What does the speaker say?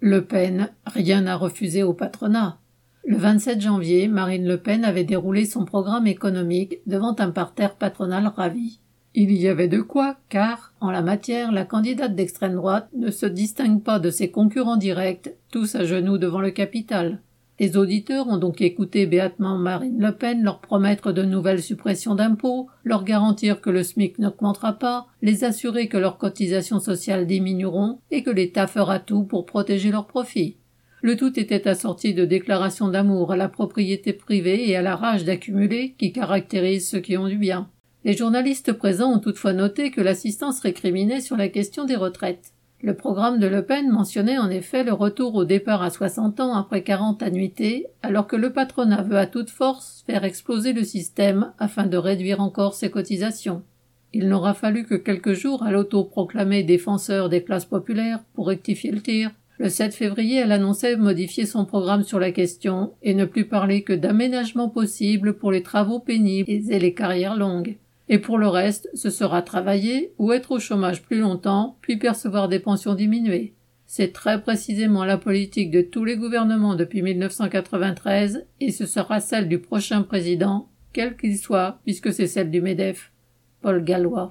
Le Pen, rien n'a refusé au patronat. Le 27 janvier, Marine Le Pen avait déroulé son programme économique devant un parterre patronal ravi. Il y avait de quoi, car, en la matière, la candidate d'extrême droite ne se distingue pas de ses concurrents directs, tous à genoux devant le capital. Les auditeurs ont donc écouté béatement Marine Le Pen leur promettre de nouvelles suppressions d'impôts, leur garantir que le SMIC n'augmentera pas, les assurer que leurs cotisations sociales diminueront et que l'État fera tout pour protéger leurs profits. Le tout était assorti de déclarations d'amour à la propriété privée et à la rage d'accumuler qui caractérise ceux qui ont du bien. Les journalistes présents ont toutefois noté que l'assistance récriminait sur la question des retraites. Le programme de Le Pen mentionnait en effet le retour au départ à 60 ans après 40 annuités, alors que le patronat veut à toute force faire exploser le système afin de réduire encore ses cotisations. Il n'aura fallu que quelques jours à l'auto-proclamé défenseur des classes populaires pour rectifier le tir. Le 7 février, elle annonçait modifier son programme sur la question et ne plus parler que d'aménagement possible pour les travaux pénibles et les carrières longues et pour le reste, ce sera travailler ou être au chômage plus longtemps, puis percevoir des pensions diminuées. C'est très précisément la politique de tous les gouvernements depuis 1993 et ce sera celle du prochain président, quel qu'il soit, puisque c'est celle du MEDEF. Paul Gallois.